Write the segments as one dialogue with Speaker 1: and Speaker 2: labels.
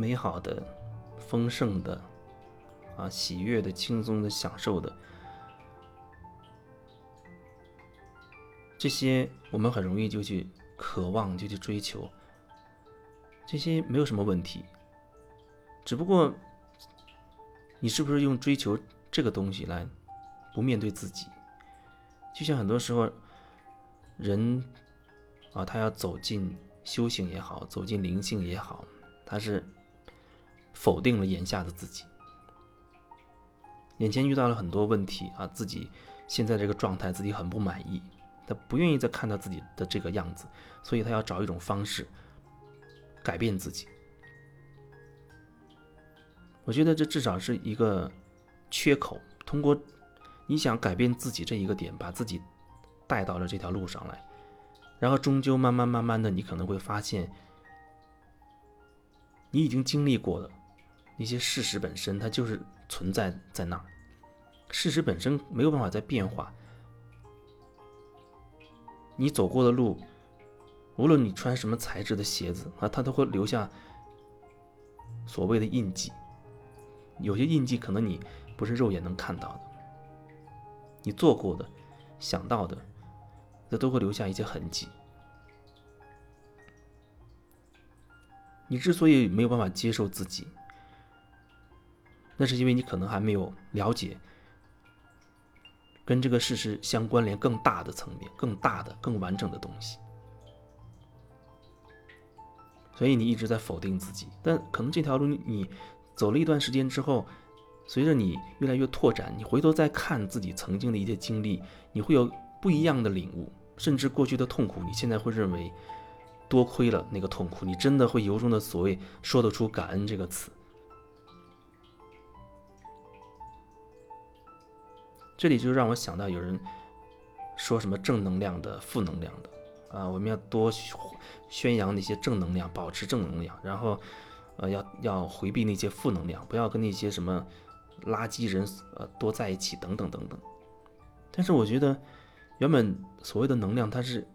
Speaker 1: 美好的、丰盛的、啊喜悦的、轻松的、享受的，这些我们很容易就去渴望，就去追求，这些没有什么问题。只不过，你是不是用追求这个东西来不面对自己？就像很多时候，人啊，他要走进修行也好，走进灵性也好，他是否定了眼下的自己。眼前遇到了很多问题啊，自己现在这个状态自己很不满意，他不愿意再看到自己的这个样子，所以他要找一种方式改变自己。我觉得这至少是一个缺口。通过你想改变自己这一个点，把自己带到了这条路上来，然后终究慢慢慢慢的，你可能会发现，你已经经历过了一些事实本身，它就是存在在那儿。事实本身没有办法再变化。你走过的路，无论你穿什么材质的鞋子啊，它都会留下所谓的印记。有些印记可能你不是肉眼能看到的，你做过的、想到的，这都会留下一些痕迹。你之所以没有办法接受自己，那是因为你可能还没有了解跟这个事实相关联更大的层面、更大的、更完整的东西，所以你一直在否定自己。但可能这条路你。走了一段时间之后，随着你越来越拓展，你回头再看自己曾经的一些经历，你会有不一样的领悟，甚至过去的痛苦，你现在会认为多亏了那个痛苦，你真的会由衷的所谓说得出感恩这个词。这里就让我想到有人说什么正能量的、负能量的啊，我们要多宣扬那些正能量，保持正能量，然后。呃，要要回避那些负能量，不要跟那些什么垃圾人呃多在一起，等等等等。但是我觉得，原本所谓的能量，它是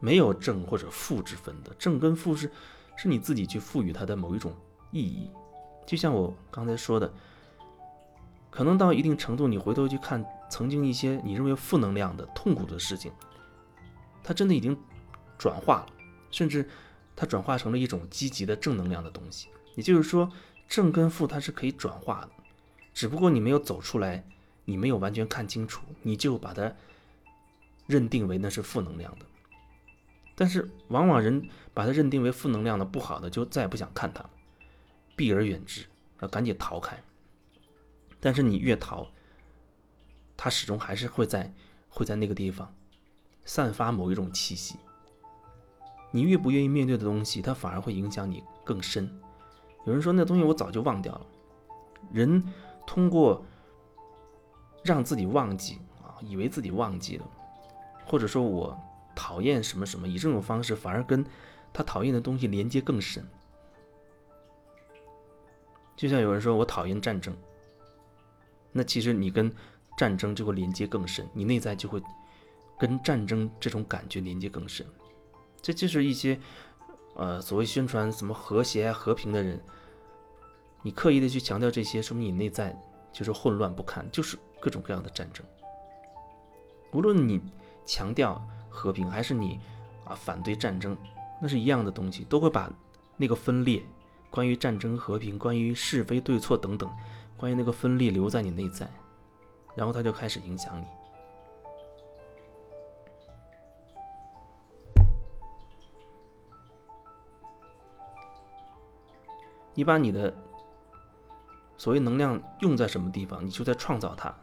Speaker 1: 没有正或者负之分的，正跟负是是你自己去赋予它的某一种意义。就像我刚才说的，可能到一定程度，你回头去看曾经一些你认为负能量的痛苦的事情，它真的已经转化了，甚至。它转化成了一种积极的正能量的东西，也就是说，正跟负它是可以转化的，只不过你没有走出来，你没有完全看清楚，你就把它认定为那是负能量的。但是往往人把它认定为负能量的、不好的，就再也不想看它了，避而远之，要赶紧逃开。但是你越逃，它始终还是会在会在那个地方散发某一种气息。你越不愿意面对的东西，它反而会影响你更深。有人说那东西我早就忘掉了。人通过让自己忘记啊，以为自己忘记了，或者说我讨厌什么什么，以这种方式反而跟他讨厌的东西连接更深。就像有人说我讨厌战争，那其实你跟战争就会连接更深，你内在就会跟战争这种感觉连接更深。这就是一些，呃，所谓宣传什么和谐啊、和平的人，你刻意的去强调这些，说明你内在就是混乱不堪，就是各种各样的战争。无论你强调和平，还是你啊反对战争，那是一样的东西，都会把那个分裂，关于战争、和平，关于是非对错等等，关于那个分力留在你内在，然后它就开始影响你。你把你的所谓能量用在什么地方，你就在创造它。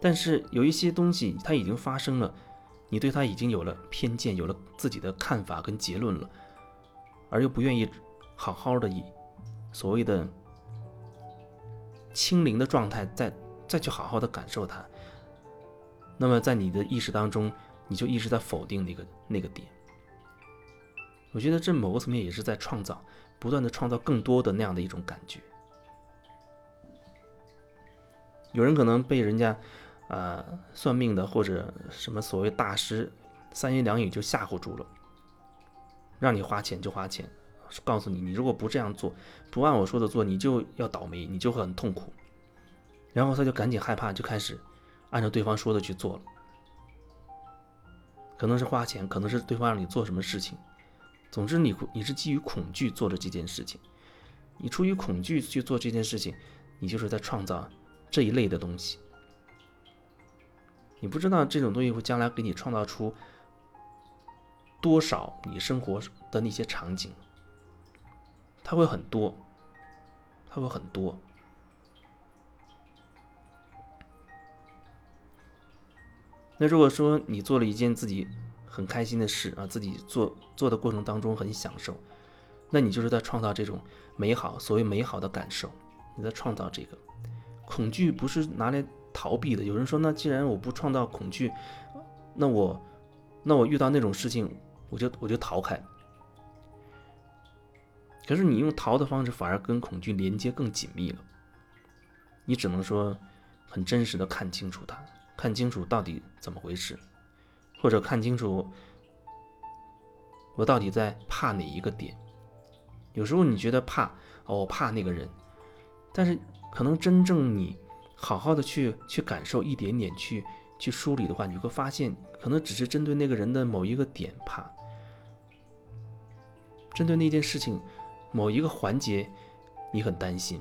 Speaker 1: 但是有一些东西它已经发生了，你对它已经有了偏见，有了自己的看法跟结论了，而又不愿意好好的以所谓的清零的状态再再去好好的感受它，那么在你的意识当中，你就一直在否定那个那个点。我觉得这某个层面也是在创造，不断的创造更多的那样的一种感觉。有人可能被人家，呃，算命的或者什么所谓大师三言两语就吓唬住了，让你花钱就花钱，告诉你，你如果不这样做，不按我说的做，你就要倒霉，你就会很痛苦。然后他就赶紧害怕，就开始按照对方说的去做了。可能是花钱，可能是对方让你做什么事情，总之你你是基于恐惧做的这件事情。你出于恐惧去做这件事情，你就是在创造这一类的东西。你不知道这种东西会将来给你创造出多少你生活的那些场景，它会很多，它会很多。那如果说你做了一件自己很开心的事啊，自己做做的过程当中很享受，那你就是在创造这种美好，所谓美好的感受，你在创造这个。恐惧不是拿来。逃避的，有人说，那既然我不创造恐惧，那我，那我遇到那种事情，我就我就逃开。可是你用逃的方式，反而跟恐惧连接更紧密了。你只能说，很真实的看清楚它，看清楚到底怎么回事，或者看清楚我到底在怕哪一个点。有时候你觉得怕，哦，我怕那个人，但是可能真正你。好好的去去感受一点点，去去梳理的话，你会发现，可能只是针对那个人的某一个点怕，针对那件事情某一个环节，你很担心，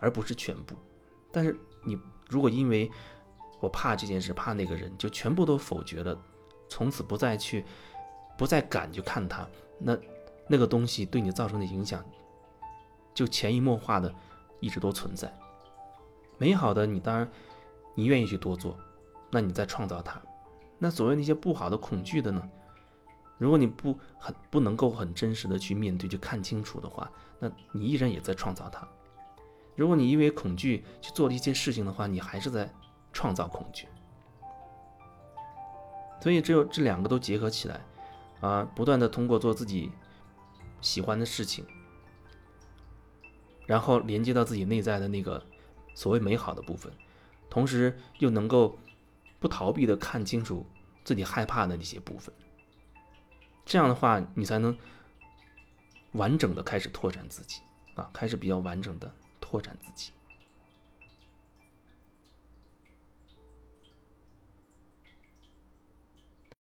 Speaker 1: 而不是全部。但是你如果因为我怕这件事，怕那个人，就全部都否决了，从此不再去，不再敢去看他，那那个东西对你造成的影响，就潜移默化的一直都存在。美好的，你当然，你愿意去多做，那你在创造它。那所谓那些不好的、恐惧的呢？如果你不很不能够很真实的去面对、去看清楚的话，那你依然也在创造它。如果你因为恐惧去做了一些事情的话，你还是在创造恐惧。所以只有这两个都结合起来，啊，不断的通过做自己喜欢的事情，然后连接到自己内在的那个。所谓美好的部分，同时又能够不逃避的看清楚自己害怕的那些部分，这样的话，你才能完整的开始拓展自己啊，开始比较完整的拓展自己。